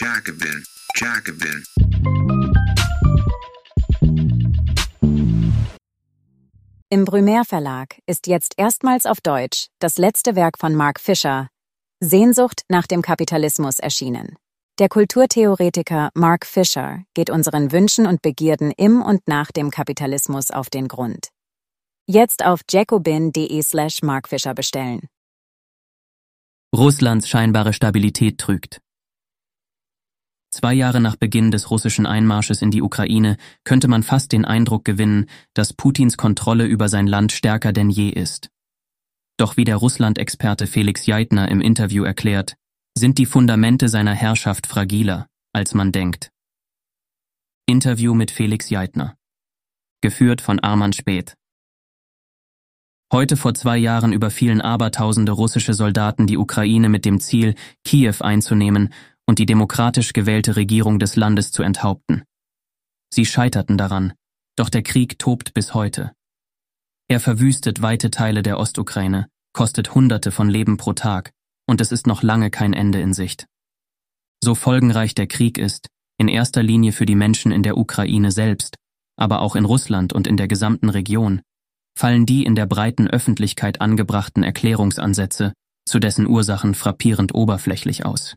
Jacobin, Jacobin. Im Brumaire Verlag ist jetzt erstmals auf Deutsch das letzte Werk von Mark Fisher, Sehnsucht nach dem Kapitalismus, erschienen. Der Kulturtheoretiker Mark Fisher geht unseren Wünschen und Begierden im und nach dem Kapitalismus auf den Grund. Jetzt auf jacobin.de slash markfisher bestellen. Russlands scheinbare Stabilität trügt. Zwei Jahre nach Beginn des russischen Einmarsches in die Ukraine könnte man fast den Eindruck gewinnen, dass Putins Kontrolle über sein Land stärker denn je ist. Doch wie der Russland-Experte Felix Jeitner im Interview erklärt, sind die Fundamente seiner Herrschaft fragiler, als man denkt. Interview mit Felix Jeitner. Geführt von Arman Speth. Heute vor zwei Jahren überfielen abertausende russische Soldaten die Ukraine mit dem Ziel, Kiew einzunehmen und die demokratisch gewählte Regierung des Landes zu enthaupten. Sie scheiterten daran, doch der Krieg tobt bis heute. Er verwüstet weite Teile der Ostukraine, kostet Hunderte von Leben pro Tag, und es ist noch lange kein Ende in Sicht. So folgenreich der Krieg ist, in erster Linie für die Menschen in der Ukraine selbst, aber auch in Russland und in der gesamten Region, fallen die in der breiten Öffentlichkeit angebrachten Erklärungsansätze zu dessen Ursachen frappierend oberflächlich aus.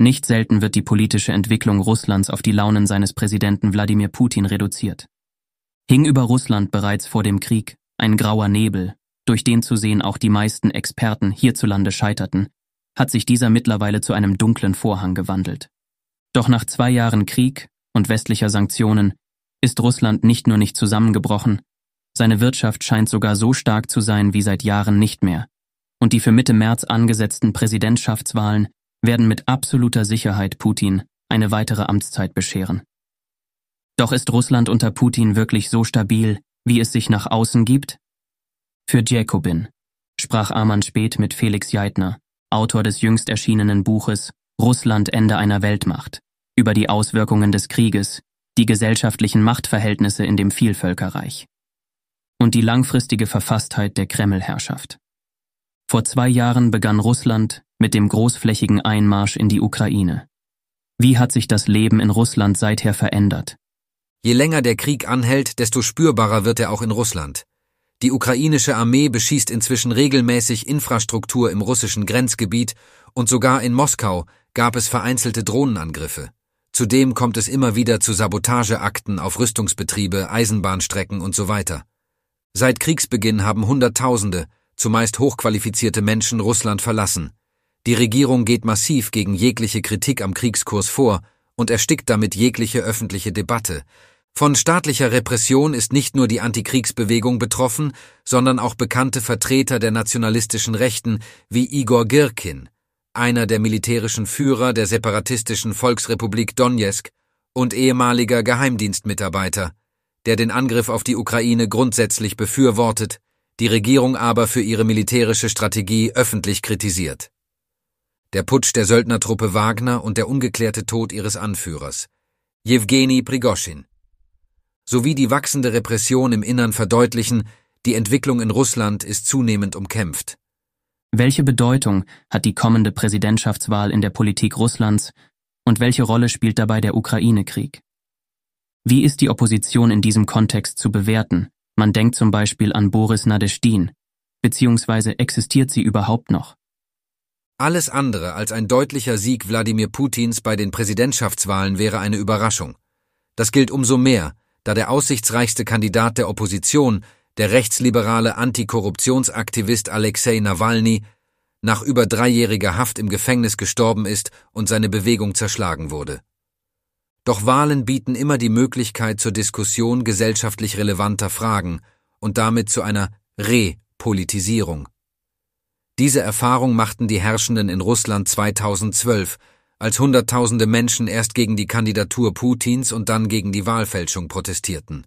Nicht selten wird die politische Entwicklung Russlands auf die Launen seines Präsidenten Wladimir Putin reduziert. Hing über Russland bereits vor dem Krieg ein grauer Nebel, durch den zu sehen auch die meisten Experten hierzulande scheiterten, hat sich dieser mittlerweile zu einem dunklen Vorhang gewandelt. Doch nach zwei Jahren Krieg und westlicher Sanktionen ist Russland nicht nur nicht zusammengebrochen, seine Wirtschaft scheint sogar so stark zu sein wie seit Jahren nicht mehr, und die für Mitte März angesetzten Präsidentschaftswahlen werden mit absoluter Sicherheit Putin eine weitere Amtszeit bescheren. Doch ist Russland unter Putin wirklich so stabil, wie es sich nach außen gibt? Für Jacobin sprach Arman Speth mit Felix Jeitner, Autor des jüngst erschienenen Buches Russland Ende einer Weltmacht, über die Auswirkungen des Krieges, die gesellschaftlichen Machtverhältnisse in dem Vielvölkerreich und die langfristige Verfasstheit der Kremlherrschaft. Vor zwei Jahren begann Russland mit dem großflächigen Einmarsch in die Ukraine. Wie hat sich das Leben in Russland seither verändert? Je länger der Krieg anhält, desto spürbarer wird er auch in Russland. Die ukrainische Armee beschießt inzwischen regelmäßig Infrastruktur im russischen Grenzgebiet und sogar in Moskau gab es vereinzelte Drohnenangriffe. Zudem kommt es immer wieder zu Sabotageakten auf Rüstungsbetriebe, Eisenbahnstrecken und so weiter. Seit Kriegsbeginn haben Hunderttausende, zumeist hochqualifizierte Menschen Russland verlassen. Die Regierung geht massiv gegen jegliche Kritik am Kriegskurs vor und erstickt damit jegliche öffentliche Debatte. Von staatlicher Repression ist nicht nur die Antikriegsbewegung betroffen, sondern auch bekannte Vertreter der nationalistischen Rechten wie Igor Girkin, einer der militärischen Führer der separatistischen Volksrepublik Donetsk und ehemaliger Geheimdienstmitarbeiter, der den Angriff auf die Ukraine grundsätzlich befürwortet, die Regierung aber für ihre militärische Strategie öffentlich kritisiert. Der Putsch der Söldnertruppe Wagner und der ungeklärte Tod ihres Anführers, Jewgeni Prigoschin, sowie die wachsende Repression im Innern verdeutlichen, die Entwicklung in Russland ist zunehmend umkämpft. Welche Bedeutung hat die kommende Präsidentschaftswahl in der Politik Russlands und welche Rolle spielt dabei der Ukraine-Krieg? Wie ist die Opposition in diesem Kontext zu bewerten, man denkt zum Beispiel an Boris Nadeshtin. Beziehungsweise existiert sie überhaupt noch? Alles andere als ein deutlicher Sieg Wladimir Putins bei den Präsidentschaftswahlen wäre eine Überraschung. Das gilt umso mehr, da der aussichtsreichste Kandidat der Opposition, der rechtsliberale Antikorruptionsaktivist Alexei Nawalny, nach über dreijähriger Haft im Gefängnis gestorben ist und seine Bewegung zerschlagen wurde. Doch Wahlen bieten immer die Möglichkeit zur Diskussion gesellschaftlich relevanter Fragen und damit zu einer Repolitisierung. Diese Erfahrung machten die Herrschenden in Russland 2012, als Hunderttausende Menschen erst gegen die Kandidatur Putins und dann gegen die Wahlfälschung protestierten.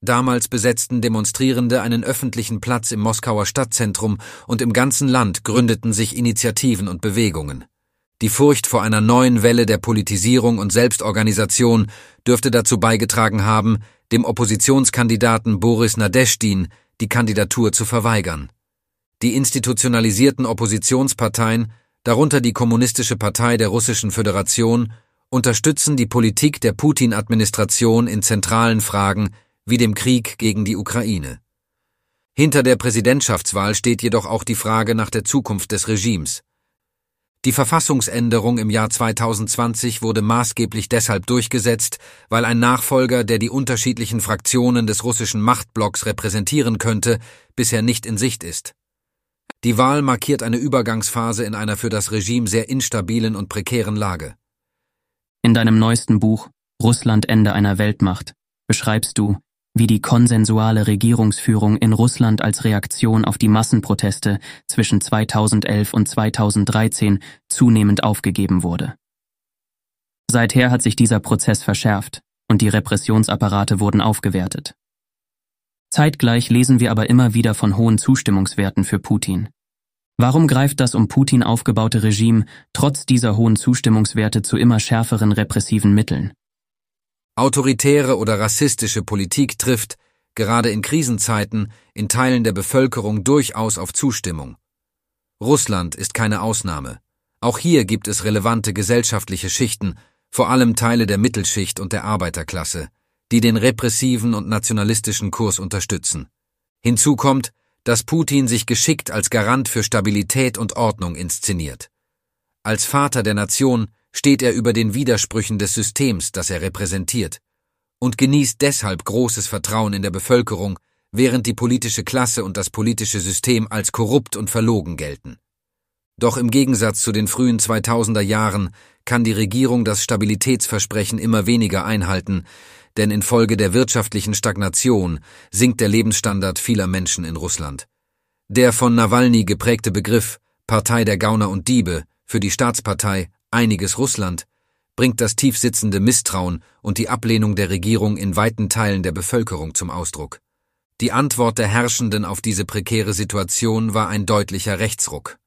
Damals besetzten Demonstrierende einen öffentlichen Platz im Moskauer Stadtzentrum und im ganzen Land gründeten sich Initiativen und Bewegungen. Die Furcht vor einer neuen Welle der Politisierung und Selbstorganisation dürfte dazu beigetragen haben, dem Oppositionskandidaten Boris Nadeshtin die Kandidatur zu verweigern. Die institutionalisierten Oppositionsparteien, darunter die Kommunistische Partei der Russischen Föderation, unterstützen die Politik der Putin-Administration in zentralen Fragen wie dem Krieg gegen die Ukraine. Hinter der Präsidentschaftswahl steht jedoch auch die Frage nach der Zukunft des Regimes. Die Verfassungsänderung im Jahr 2020 wurde maßgeblich deshalb durchgesetzt, weil ein Nachfolger, der die unterschiedlichen Fraktionen des russischen Machtblocks repräsentieren könnte, bisher nicht in Sicht ist. Die Wahl markiert eine Übergangsphase in einer für das Regime sehr instabilen und prekären Lage. In deinem neuesten Buch Russland Ende einer Weltmacht beschreibst du, wie die konsensuale Regierungsführung in Russland als Reaktion auf die Massenproteste zwischen 2011 und 2013 zunehmend aufgegeben wurde. Seither hat sich dieser Prozess verschärft und die Repressionsapparate wurden aufgewertet. Zeitgleich lesen wir aber immer wieder von hohen Zustimmungswerten für Putin. Warum greift das um Putin aufgebaute Regime trotz dieser hohen Zustimmungswerte zu immer schärferen repressiven Mitteln? Autoritäre oder rassistische Politik trifft, gerade in Krisenzeiten, in Teilen der Bevölkerung durchaus auf Zustimmung. Russland ist keine Ausnahme. Auch hier gibt es relevante gesellschaftliche Schichten, vor allem Teile der Mittelschicht und der Arbeiterklasse, die den repressiven und nationalistischen Kurs unterstützen. Hinzu kommt, dass Putin sich geschickt als Garant für Stabilität und Ordnung inszeniert. Als Vater der Nation steht er über den Widersprüchen des Systems, das er repräsentiert, und genießt deshalb großes Vertrauen in der Bevölkerung, während die politische Klasse und das politische System als korrupt und verlogen gelten. Doch im Gegensatz zu den frühen 2000er Jahren kann die Regierung das Stabilitätsversprechen immer weniger einhalten, denn infolge der wirtschaftlichen Stagnation sinkt der Lebensstandard vieler Menschen in Russland. Der von Nawalny geprägte Begriff Partei der Gauner und Diebe für die Staatspartei Einiges Russland bringt das tiefsitzende Misstrauen und die Ablehnung der Regierung in weiten Teilen der Bevölkerung zum Ausdruck. Die Antwort der Herrschenden auf diese prekäre Situation war ein deutlicher Rechtsruck.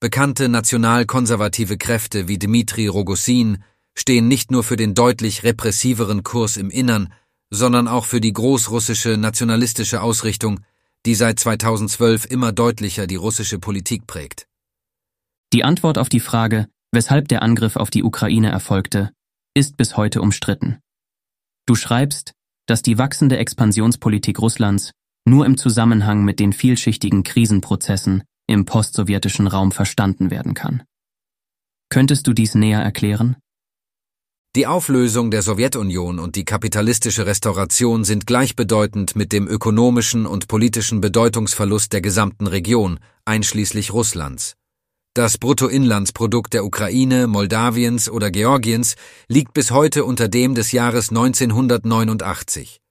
Bekannte nationalkonservative Kräfte wie Dmitri Rogossin stehen nicht nur für den deutlich repressiveren Kurs im Innern, sondern auch für die großrussische nationalistische Ausrichtung, die seit 2012 immer deutlicher die russische Politik prägt. Die Antwort auf die Frage, weshalb der Angriff auf die Ukraine erfolgte, ist bis heute umstritten. Du schreibst, dass die wachsende Expansionspolitik Russlands nur im Zusammenhang mit den vielschichtigen Krisenprozessen im postsowjetischen Raum verstanden werden kann. Könntest du dies näher erklären? Die Auflösung der Sowjetunion und die kapitalistische Restauration sind gleichbedeutend mit dem ökonomischen und politischen Bedeutungsverlust der gesamten Region, einschließlich Russlands. Das Bruttoinlandsprodukt der Ukraine, Moldawiens oder Georgiens liegt bis heute unter dem des Jahres 1989.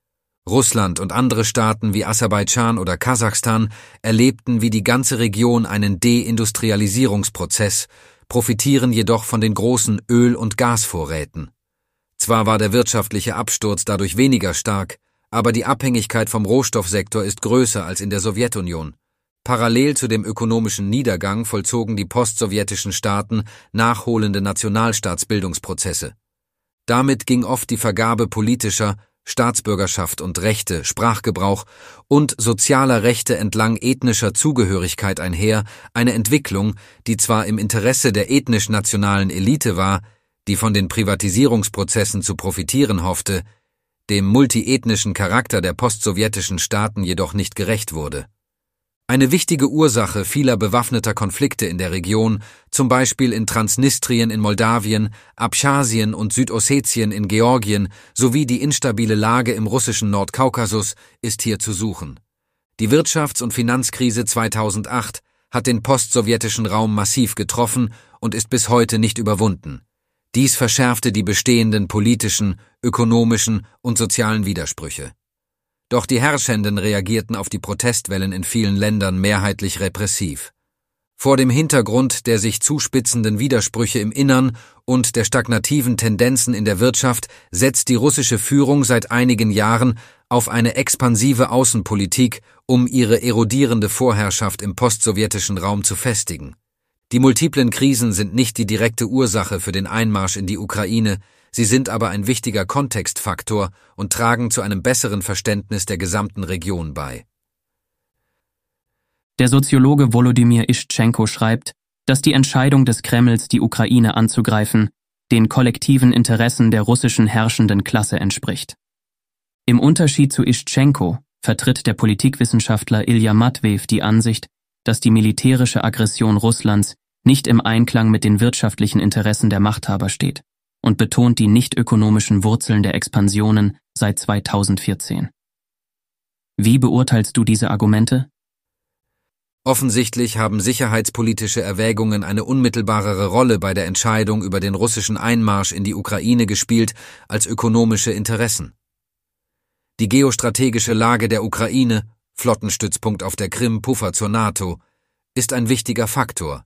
Russland und andere Staaten wie Aserbaidschan oder Kasachstan erlebten wie die ganze Region einen Deindustrialisierungsprozess, profitieren jedoch von den großen Öl- und Gasvorräten. Zwar war der wirtschaftliche Absturz dadurch weniger stark, aber die Abhängigkeit vom Rohstoffsektor ist größer als in der Sowjetunion. Parallel zu dem ökonomischen Niedergang vollzogen die postsowjetischen Staaten nachholende Nationalstaatsbildungsprozesse. Damit ging oft die Vergabe politischer, Staatsbürgerschaft und Rechte, Sprachgebrauch und sozialer Rechte entlang ethnischer Zugehörigkeit einher, eine Entwicklung, die zwar im Interesse der ethnisch-nationalen Elite war, die von den Privatisierungsprozessen zu profitieren hoffte, dem multiethnischen Charakter der postsowjetischen Staaten jedoch nicht gerecht wurde. Eine wichtige Ursache vieler bewaffneter Konflikte in der Region, zum Beispiel in Transnistrien in Moldawien, Abchasien und Südossetien in Georgien sowie die instabile Lage im russischen Nordkaukasus, ist hier zu suchen. Die Wirtschafts- und Finanzkrise 2008 hat den postsowjetischen Raum massiv getroffen und ist bis heute nicht überwunden. Dies verschärfte die bestehenden politischen, ökonomischen und sozialen Widersprüche. Doch die Herrschenden reagierten auf die Protestwellen in vielen Ländern mehrheitlich repressiv. Vor dem Hintergrund der sich zuspitzenden Widersprüche im Innern und der stagnativen Tendenzen in der Wirtschaft setzt die russische Führung seit einigen Jahren auf eine expansive Außenpolitik, um ihre erodierende Vorherrschaft im postsowjetischen Raum zu festigen. Die multiplen Krisen sind nicht die direkte Ursache für den Einmarsch in die Ukraine, Sie sind aber ein wichtiger Kontextfaktor und tragen zu einem besseren Verständnis der gesamten Region bei. Der Soziologe Volodymyr Ischtschenko schreibt, dass die Entscheidung des Kremls, die Ukraine anzugreifen, den kollektiven Interessen der russischen herrschenden Klasse entspricht. Im Unterschied zu Ischenko vertritt der Politikwissenschaftler Ilya Matveev die Ansicht, dass die militärische Aggression Russlands nicht im Einklang mit den wirtschaftlichen Interessen der Machthaber steht und betont die nicht ökonomischen Wurzeln der Expansionen seit 2014. Wie beurteilst du diese Argumente? Offensichtlich haben sicherheitspolitische Erwägungen eine unmittelbarere Rolle bei der Entscheidung über den russischen Einmarsch in die Ukraine gespielt als ökonomische Interessen. Die geostrategische Lage der Ukraine, Flottenstützpunkt auf der Krim, Puffer zur NATO, ist ein wichtiger Faktor,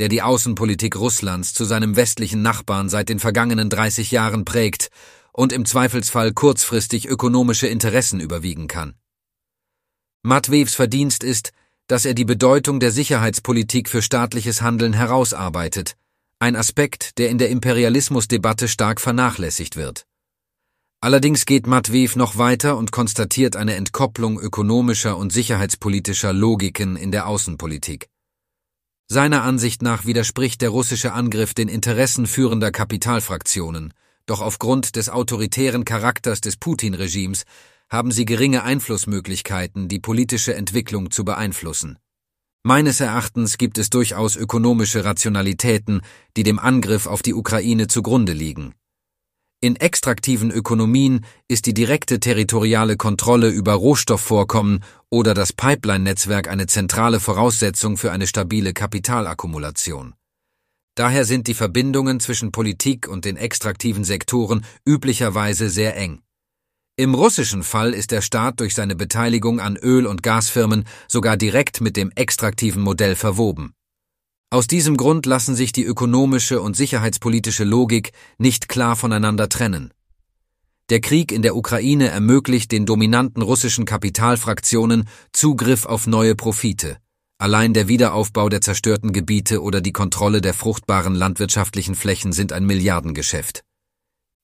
der die Außenpolitik Russlands zu seinem westlichen Nachbarn seit den vergangenen 30 Jahren prägt und im Zweifelsfall kurzfristig ökonomische Interessen überwiegen kann. Matwevs Verdienst ist, dass er die Bedeutung der Sicherheitspolitik für staatliches Handeln herausarbeitet, ein Aspekt, der in der Imperialismusdebatte stark vernachlässigt wird. Allerdings geht Matveev noch weiter und konstatiert eine Entkopplung ökonomischer und sicherheitspolitischer Logiken in der Außenpolitik. Seiner Ansicht nach widerspricht der russische Angriff den Interessen führender Kapitalfraktionen, doch aufgrund des autoritären Charakters des Putin-Regimes haben sie geringe Einflussmöglichkeiten, die politische Entwicklung zu beeinflussen. Meines Erachtens gibt es durchaus ökonomische Rationalitäten, die dem Angriff auf die Ukraine zugrunde liegen. In extraktiven Ökonomien ist die direkte territoriale Kontrolle über Rohstoffvorkommen oder das Pipeline-Netzwerk eine zentrale Voraussetzung für eine stabile Kapitalakkumulation. Daher sind die Verbindungen zwischen Politik und den extraktiven Sektoren üblicherweise sehr eng. Im russischen Fall ist der Staat durch seine Beteiligung an Öl- und Gasfirmen sogar direkt mit dem extraktiven Modell verwoben. Aus diesem Grund lassen sich die ökonomische und sicherheitspolitische Logik nicht klar voneinander trennen. Der Krieg in der Ukraine ermöglicht den dominanten russischen Kapitalfraktionen Zugriff auf neue Profite. Allein der Wiederaufbau der zerstörten Gebiete oder die Kontrolle der fruchtbaren landwirtschaftlichen Flächen sind ein Milliardengeschäft.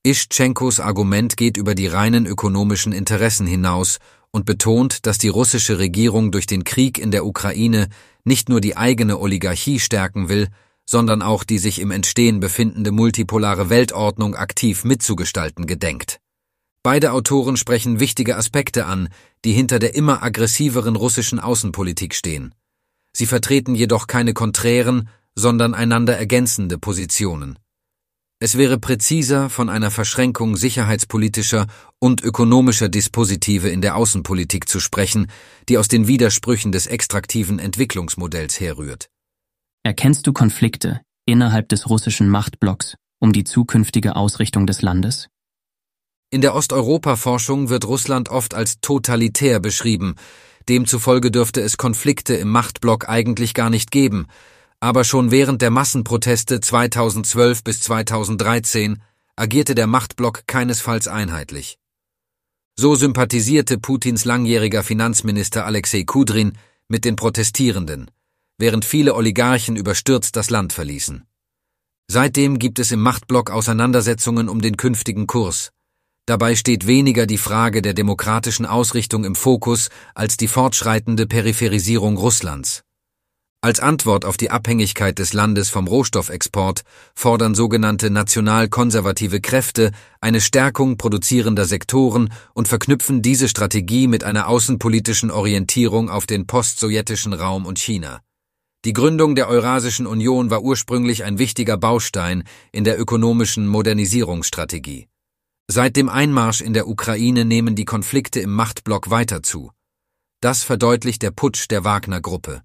Ischchenkos Argument geht über die reinen ökonomischen Interessen hinaus und betont, dass die russische Regierung durch den Krieg in der Ukraine nicht nur die eigene Oligarchie stärken will, sondern auch die sich im Entstehen befindende multipolare Weltordnung aktiv mitzugestalten gedenkt. Beide Autoren sprechen wichtige Aspekte an, die hinter der immer aggressiveren russischen Außenpolitik stehen. Sie vertreten jedoch keine konträren, sondern einander ergänzende Positionen. Es wäre präziser, von einer Verschränkung sicherheitspolitischer und ökonomischer Dispositive in der Außenpolitik zu sprechen, die aus den Widersprüchen des extraktiven Entwicklungsmodells herrührt. Erkennst du Konflikte innerhalb des russischen Machtblocks um die zukünftige Ausrichtung des Landes? In der Osteuropa-Forschung wird Russland oft als totalitär beschrieben, demzufolge dürfte es Konflikte im Machtblock eigentlich gar nicht geben, aber schon während der Massenproteste 2012 bis 2013 agierte der Machtblock keinesfalls einheitlich. So sympathisierte Putins langjähriger Finanzminister Alexei Kudrin mit den Protestierenden, während viele Oligarchen überstürzt das Land verließen. Seitdem gibt es im Machtblock Auseinandersetzungen um den künftigen Kurs. Dabei steht weniger die Frage der demokratischen Ausrichtung im Fokus als die fortschreitende Peripherisierung Russlands. Als Antwort auf die Abhängigkeit des Landes vom Rohstoffexport fordern sogenannte national-konservative Kräfte eine Stärkung produzierender Sektoren und verknüpfen diese Strategie mit einer außenpolitischen Orientierung auf den postsowjetischen Raum und China. Die Gründung der Eurasischen Union war ursprünglich ein wichtiger Baustein in der ökonomischen Modernisierungsstrategie. Seit dem Einmarsch in der Ukraine nehmen die Konflikte im Machtblock weiter zu. Das verdeutlicht der Putsch der Wagner-Gruppe.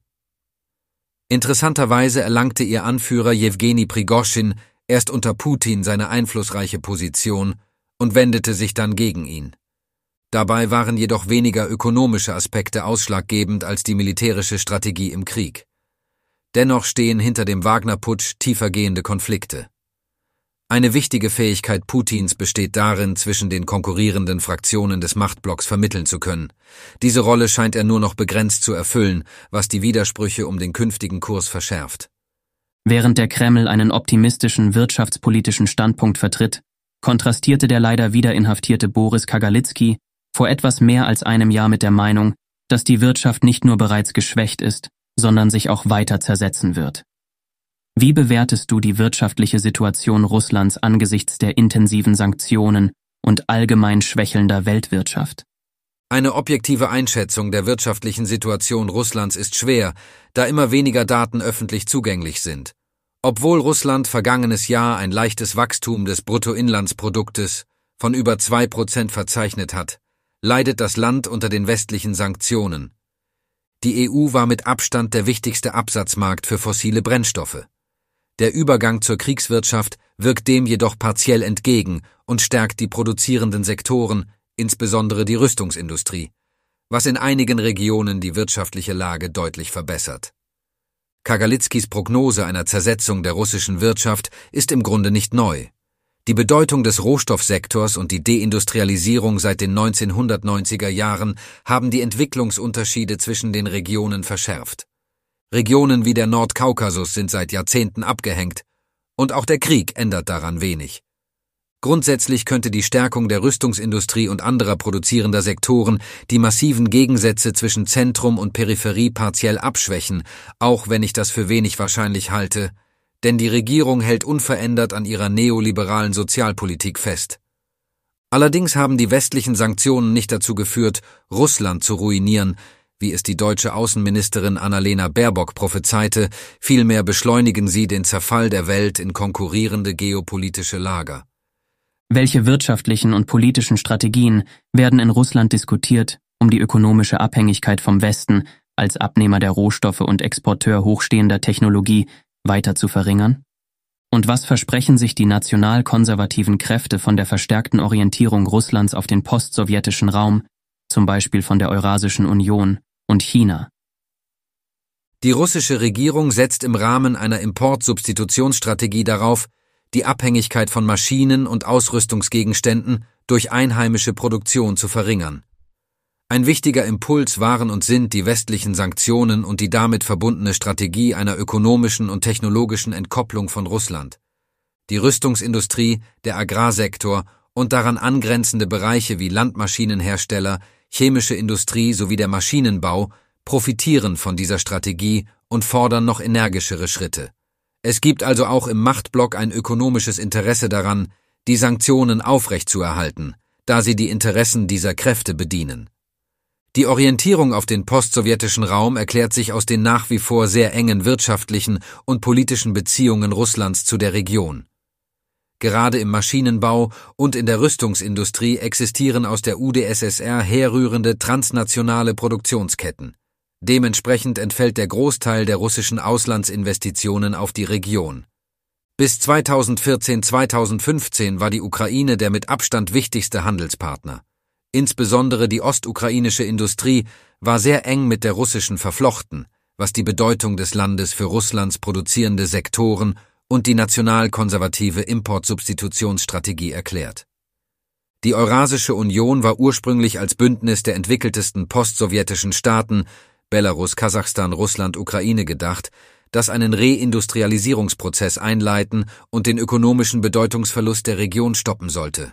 Interessanterweise erlangte ihr Anführer Jewgeni Prigoschin erst unter Putin seine einflussreiche Position und wendete sich dann gegen ihn. Dabei waren jedoch weniger ökonomische Aspekte ausschlaggebend als die militärische Strategie im Krieg. Dennoch stehen hinter dem Wagner-Putsch tiefergehende Konflikte. Eine wichtige Fähigkeit Putins besteht darin, zwischen den konkurrierenden Fraktionen des Machtblocks vermitteln zu können. Diese Rolle scheint er nur noch begrenzt zu erfüllen, was die Widersprüche um den künftigen Kurs verschärft. Während der Kreml einen optimistischen wirtschaftspolitischen Standpunkt vertritt, kontrastierte der leider wieder inhaftierte Boris Kagalitzki vor etwas mehr als einem Jahr mit der Meinung, dass die Wirtschaft nicht nur bereits geschwächt ist, sondern sich auch weiter zersetzen wird. Wie bewertest du die wirtschaftliche Situation Russlands angesichts der intensiven Sanktionen und allgemein schwächelnder Weltwirtschaft? Eine objektive Einschätzung der wirtschaftlichen Situation Russlands ist schwer, da immer weniger Daten öffentlich zugänglich sind. Obwohl Russland vergangenes Jahr ein leichtes Wachstum des Bruttoinlandsproduktes von über zwei Prozent verzeichnet hat, leidet das Land unter den westlichen Sanktionen. Die EU war mit Abstand der wichtigste Absatzmarkt für fossile Brennstoffe. Der Übergang zur Kriegswirtschaft wirkt dem jedoch partiell entgegen und stärkt die produzierenden Sektoren, insbesondere die Rüstungsindustrie, was in einigen Regionen die wirtschaftliche Lage deutlich verbessert. Kagalitzkis Prognose einer Zersetzung der russischen Wirtschaft ist im Grunde nicht neu. Die Bedeutung des Rohstoffsektors und die Deindustrialisierung seit den 1990er Jahren haben die Entwicklungsunterschiede zwischen den Regionen verschärft. Regionen wie der Nordkaukasus sind seit Jahrzehnten abgehängt, und auch der Krieg ändert daran wenig. Grundsätzlich könnte die Stärkung der Rüstungsindustrie und anderer produzierender Sektoren die massiven Gegensätze zwischen Zentrum und Peripherie partiell abschwächen, auch wenn ich das für wenig wahrscheinlich halte, denn die Regierung hält unverändert an ihrer neoliberalen Sozialpolitik fest. Allerdings haben die westlichen Sanktionen nicht dazu geführt, Russland zu ruinieren, wie es die deutsche Außenministerin Annalena Baerbock prophezeite, vielmehr beschleunigen sie den Zerfall der Welt in konkurrierende geopolitische Lager. Welche wirtschaftlichen und politischen Strategien werden in Russland diskutiert, um die ökonomische Abhängigkeit vom Westen als Abnehmer der Rohstoffe und Exporteur hochstehender Technologie weiter zu verringern? Und was versprechen sich die nationalkonservativen Kräfte von der verstärkten Orientierung Russlands auf den postsowjetischen Raum, zum Beispiel von der Eurasischen Union und China. Die russische Regierung setzt im Rahmen einer Importsubstitutionsstrategie darauf, die Abhängigkeit von Maschinen und Ausrüstungsgegenständen durch einheimische Produktion zu verringern. Ein wichtiger Impuls waren und sind die westlichen Sanktionen und die damit verbundene Strategie einer ökonomischen und technologischen Entkopplung von Russland. Die Rüstungsindustrie, der Agrarsektor und daran angrenzende Bereiche wie Landmaschinenhersteller, chemische Industrie sowie der Maschinenbau profitieren von dieser Strategie und fordern noch energischere Schritte. Es gibt also auch im Machtblock ein ökonomisches Interesse daran, die Sanktionen aufrechtzuerhalten, da sie die Interessen dieser Kräfte bedienen. Die Orientierung auf den postsowjetischen Raum erklärt sich aus den nach wie vor sehr engen wirtschaftlichen und politischen Beziehungen Russlands zu der Region. Gerade im Maschinenbau und in der Rüstungsindustrie existieren aus der UdSSR herrührende transnationale Produktionsketten. Dementsprechend entfällt der Großteil der russischen Auslandsinvestitionen auf die Region. Bis 2014-2015 war die Ukraine der mit Abstand wichtigste Handelspartner. Insbesondere die ostukrainische Industrie war sehr eng mit der russischen verflochten, was die Bedeutung des Landes für Russlands produzierende Sektoren und die nationalkonservative Importsubstitutionsstrategie erklärt. Die Eurasische Union war ursprünglich als Bündnis der entwickeltesten postsowjetischen Staaten Belarus, Kasachstan, Russland, Ukraine gedacht, das einen Reindustrialisierungsprozess einleiten und den ökonomischen Bedeutungsverlust der Region stoppen sollte.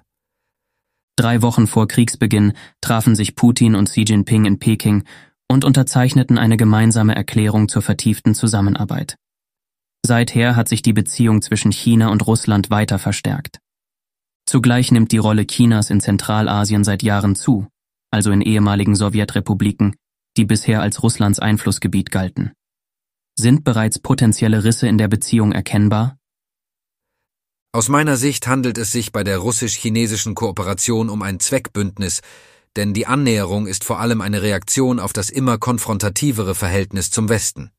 Drei Wochen vor Kriegsbeginn trafen sich Putin und Xi Jinping in Peking und unterzeichneten eine gemeinsame Erklärung zur vertieften Zusammenarbeit. Seither hat sich die Beziehung zwischen China und Russland weiter verstärkt. Zugleich nimmt die Rolle Chinas in Zentralasien seit Jahren zu, also in ehemaligen Sowjetrepubliken, die bisher als Russlands Einflussgebiet galten. Sind bereits potenzielle Risse in der Beziehung erkennbar? Aus meiner Sicht handelt es sich bei der russisch-chinesischen Kooperation um ein Zweckbündnis, denn die Annäherung ist vor allem eine Reaktion auf das immer konfrontativere Verhältnis zum Westen.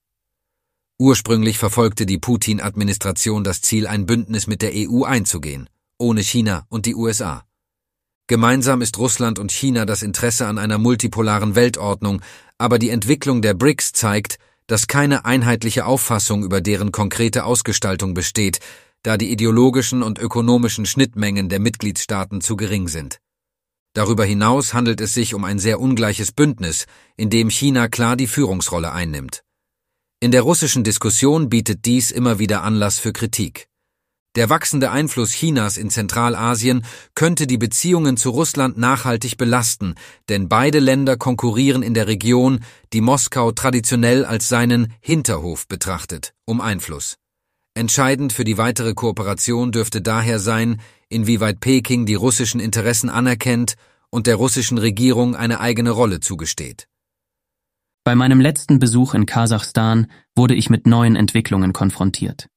Ursprünglich verfolgte die Putin-Administration das Ziel, ein Bündnis mit der EU einzugehen, ohne China und die USA. Gemeinsam ist Russland und China das Interesse an einer multipolaren Weltordnung, aber die Entwicklung der BRICS zeigt, dass keine einheitliche Auffassung über deren konkrete Ausgestaltung besteht, da die ideologischen und ökonomischen Schnittmengen der Mitgliedstaaten zu gering sind. Darüber hinaus handelt es sich um ein sehr ungleiches Bündnis, in dem China klar die Führungsrolle einnimmt. In der russischen Diskussion bietet dies immer wieder Anlass für Kritik. Der wachsende Einfluss Chinas in Zentralasien könnte die Beziehungen zu Russland nachhaltig belasten, denn beide Länder konkurrieren in der Region, die Moskau traditionell als seinen Hinterhof betrachtet, um Einfluss. Entscheidend für die weitere Kooperation dürfte daher sein, inwieweit Peking die russischen Interessen anerkennt und der russischen Regierung eine eigene Rolle zugesteht. Bei meinem letzten Besuch in Kasachstan wurde ich mit neuen Entwicklungen konfrontiert,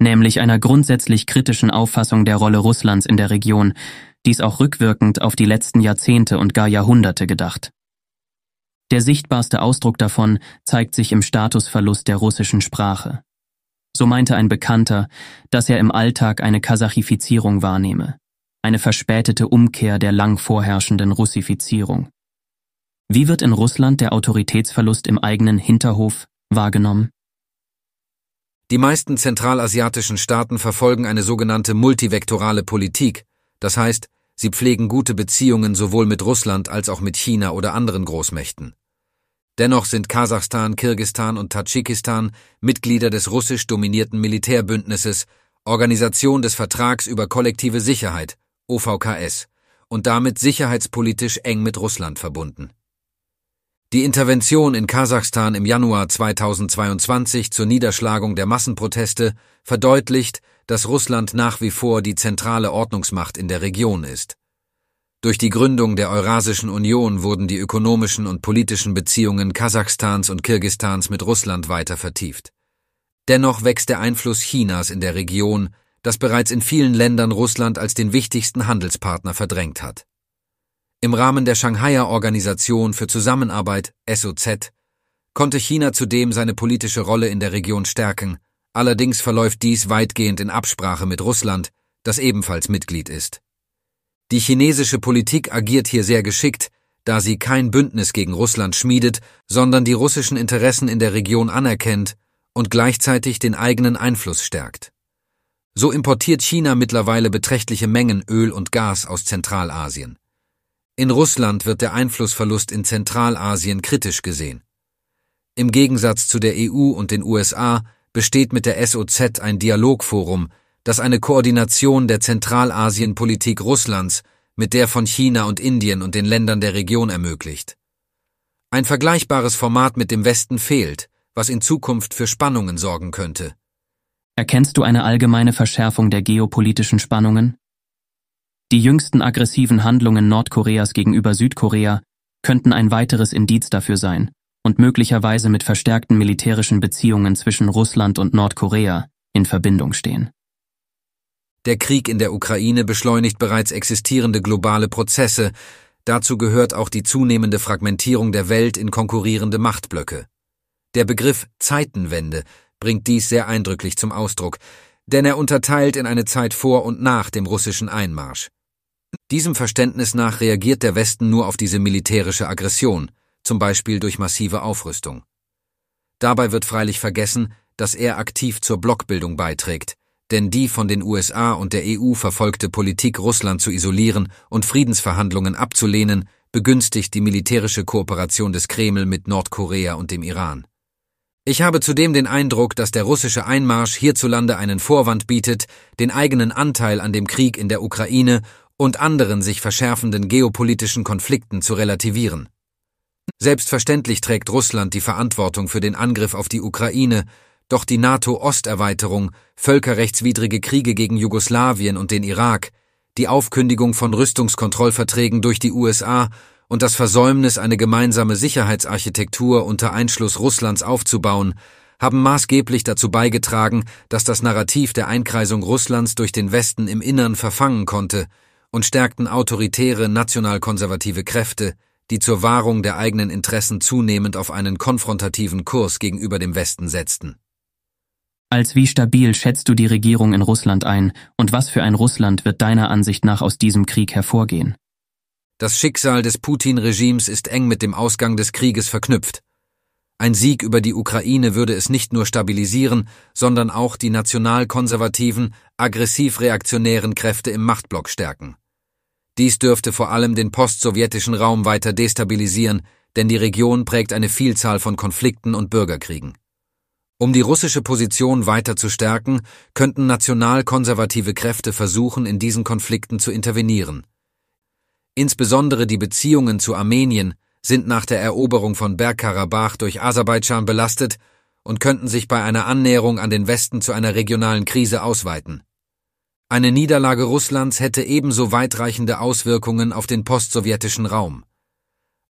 nämlich einer grundsätzlich kritischen Auffassung der Rolle Russlands in der Region, dies auch rückwirkend auf die letzten Jahrzehnte und gar Jahrhunderte gedacht. Der sichtbarste Ausdruck davon zeigt sich im Statusverlust der russischen Sprache. So meinte ein Bekannter, dass er im Alltag eine Kasachifizierung wahrnehme, eine verspätete Umkehr der lang vorherrschenden Russifizierung. Wie wird in Russland der Autoritätsverlust im eigenen Hinterhof wahrgenommen? Die meisten zentralasiatischen Staaten verfolgen eine sogenannte multivektorale Politik, das heißt, sie pflegen gute Beziehungen sowohl mit Russland als auch mit China oder anderen Großmächten. Dennoch sind Kasachstan, Kirgistan und Tadschikistan Mitglieder des russisch dominierten Militärbündnisses Organisation des Vertrags über kollektive Sicherheit, OVKS, und damit sicherheitspolitisch eng mit Russland verbunden. Die Intervention in Kasachstan im Januar 2022 zur Niederschlagung der Massenproteste verdeutlicht, dass Russland nach wie vor die zentrale Ordnungsmacht in der Region ist. Durch die Gründung der Eurasischen Union wurden die ökonomischen und politischen Beziehungen Kasachstans und Kirgistans mit Russland weiter vertieft. Dennoch wächst der Einfluss Chinas in der Region, das bereits in vielen Ländern Russland als den wichtigsten Handelspartner verdrängt hat. Im Rahmen der Shanghaier Organisation für Zusammenarbeit SOZ konnte China zudem seine politische Rolle in der Region stärken, allerdings verläuft dies weitgehend in Absprache mit Russland, das ebenfalls Mitglied ist. Die chinesische Politik agiert hier sehr geschickt, da sie kein Bündnis gegen Russland schmiedet, sondern die russischen Interessen in der Region anerkennt und gleichzeitig den eigenen Einfluss stärkt. So importiert China mittlerweile beträchtliche Mengen Öl und Gas aus Zentralasien. In Russland wird der Einflussverlust in Zentralasien kritisch gesehen. Im Gegensatz zu der EU und den USA besteht mit der SOZ ein Dialogforum, das eine Koordination der Zentralasienpolitik Russlands mit der von China und Indien und den Ländern der Region ermöglicht. Ein vergleichbares Format mit dem Westen fehlt, was in Zukunft für Spannungen sorgen könnte. Erkennst du eine allgemeine Verschärfung der geopolitischen Spannungen? Die jüngsten aggressiven Handlungen Nordkoreas gegenüber Südkorea könnten ein weiteres Indiz dafür sein und möglicherweise mit verstärkten militärischen Beziehungen zwischen Russland und Nordkorea in Verbindung stehen. Der Krieg in der Ukraine beschleunigt bereits existierende globale Prozesse, dazu gehört auch die zunehmende Fragmentierung der Welt in konkurrierende Machtblöcke. Der Begriff Zeitenwende bringt dies sehr eindrücklich zum Ausdruck, denn er unterteilt in eine Zeit vor und nach dem russischen Einmarsch. Diesem Verständnis nach reagiert der Westen nur auf diese militärische Aggression, zum Beispiel durch massive Aufrüstung. Dabei wird freilich vergessen, dass er aktiv zur Blockbildung beiträgt, denn die von den USA und der EU verfolgte Politik, Russland zu isolieren und Friedensverhandlungen abzulehnen, begünstigt die militärische Kooperation des Kreml mit Nordkorea und dem Iran. Ich habe zudem den Eindruck, dass der russische Einmarsch hierzulande einen Vorwand bietet, den eigenen Anteil an dem Krieg in der Ukraine und anderen sich verschärfenden geopolitischen Konflikten zu relativieren. Selbstverständlich trägt Russland die Verantwortung für den Angriff auf die Ukraine, doch die NATO-Osterweiterung, völkerrechtswidrige Kriege gegen Jugoslawien und den Irak, die Aufkündigung von Rüstungskontrollverträgen durch die USA und das Versäumnis, eine gemeinsame Sicherheitsarchitektur unter Einschluss Russlands aufzubauen, haben maßgeblich dazu beigetragen, dass das Narrativ der Einkreisung Russlands durch den Westen im Innern verfangen konnte und stärkten autoritäre nationalkonservative Kräfte, die zur Wahrung der eigenen Interessen zunehmend auf einen konfrontativen Kurs gegenüber dem Westen setzten. Als wie stabil schätzt du die Regierung in Russland ein und was für ein Russland wird deiner Ansicht nach aus diesem Krieg hervorgehen? Das Schicksal des Putin-Regimes ist eng mit dem Ausgang des Krieges verknüpft. Ein Sieg über die Ukraine würde es nicht nur stabilisieren, sondern auch die nationalkonservativen, aggressiv-reaktionären Kräfte im Machtblock stärken. Dies dürfte vor allem den postsowjetischen Raum weiter destabilisieren, denn die Region prägt eine Vielzahl von Konflikten und Bürgerkriegen. Um die russische Position weiter zu stärken, könnten nationalkonservative Kräfte versuchen, in diesen Konflikten zu intervenieren. Insbesondere die Beziehungen zu Armenien sind nach der Eroberung von Bergkarabach durch Aserbaidschan belastet und könnten sich bei einer Annäherung an den Westen zu einer regionalen Krise ausweiten. Eine Niederlage Russlands hätte ebenso weitreichende Auswirkungen auf den postsowjetischen Raum.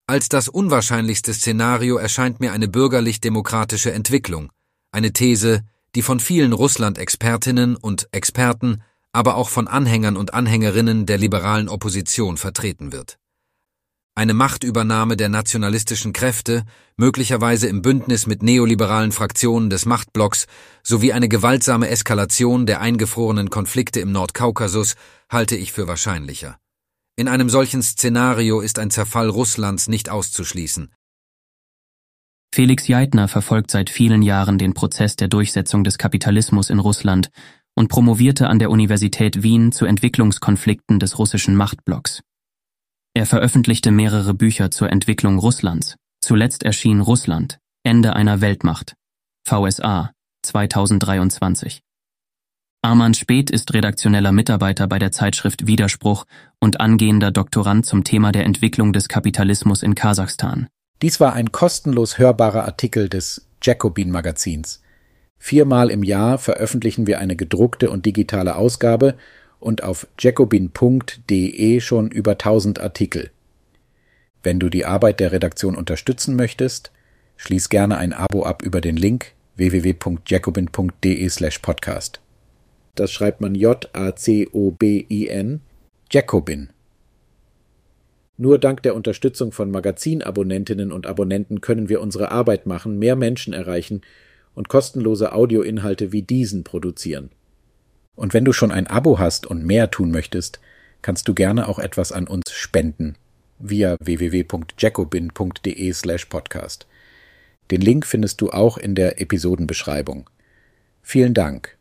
Als das unwahrscheinlichste Szenario erscheint mir eine bürgerlich-demokratische Entwicklung, eine These, die von vielen Russland-Expertinnen und Experten, aber auch von Anhängern und Anhängerinnen der liberalen Opposition vertreten wird. Eine Machtübernahme der nationalistischen Kräfte, möglicherweise im Bündnis mit neoliberalen Fraktionen des Machtblocks, sowie eine gewaltsame Eskalation der eingefrorenen Konflikte im Nordkaukasus halte ich für wahrscheinlicher. In einem solchen Szenario ist ein Zerfall Russlands nicht auszuschließen. Felix Jeitner verfolgt seit vielen Jahren den Prozess der Durchsetzung des Kapitalismus in Russland und promovierte an der Universität Wien zu Entwicklungskonflikten des russischen Machtblocks. Er veröffentlichte mehrere Bücher zur Entwicklung Russlands. Zuletzt erschien Russland, Ende einer Weltmacht. VSA 2023. Arman Speth ist redaktioneller Mitarbeiter bei der Zeitschrift Widerspruch und angehender Doktorand zum Thema der Entwicklung des Kapitalismus in Kasachstan. Dies war ein kostenlos hörbarer Artikel des Jacobin Magazins. Viermal im Jahr veröffentlichen wir eine gedruckte und digitale Ausgabe und auf jacobin.de schon über 1000 Artikel. Wenn du die Arbeit der Redaktion unterstützen möchtest, schließ gerne ein Abo ab über den Link www.jacobin.de/podcast. Das schreibt man J-A-C-O-B-I-N, Jacobin. Nur dank der Unterstützung von Magazinabonnentinnen und Abonnenten können wir unsere Arbeit machen, mehr Menschen erreichen und kostenlose Audioinhalte wie diesen produzieren. Und wenn du schon ein Abo hast und mehr tun möchtest, kannst du gerne auch etwas an uns spenden via www.jacobin.de slash podcast. Den Link findest du auch in der Episodenbeschreibung. Vielen Dank.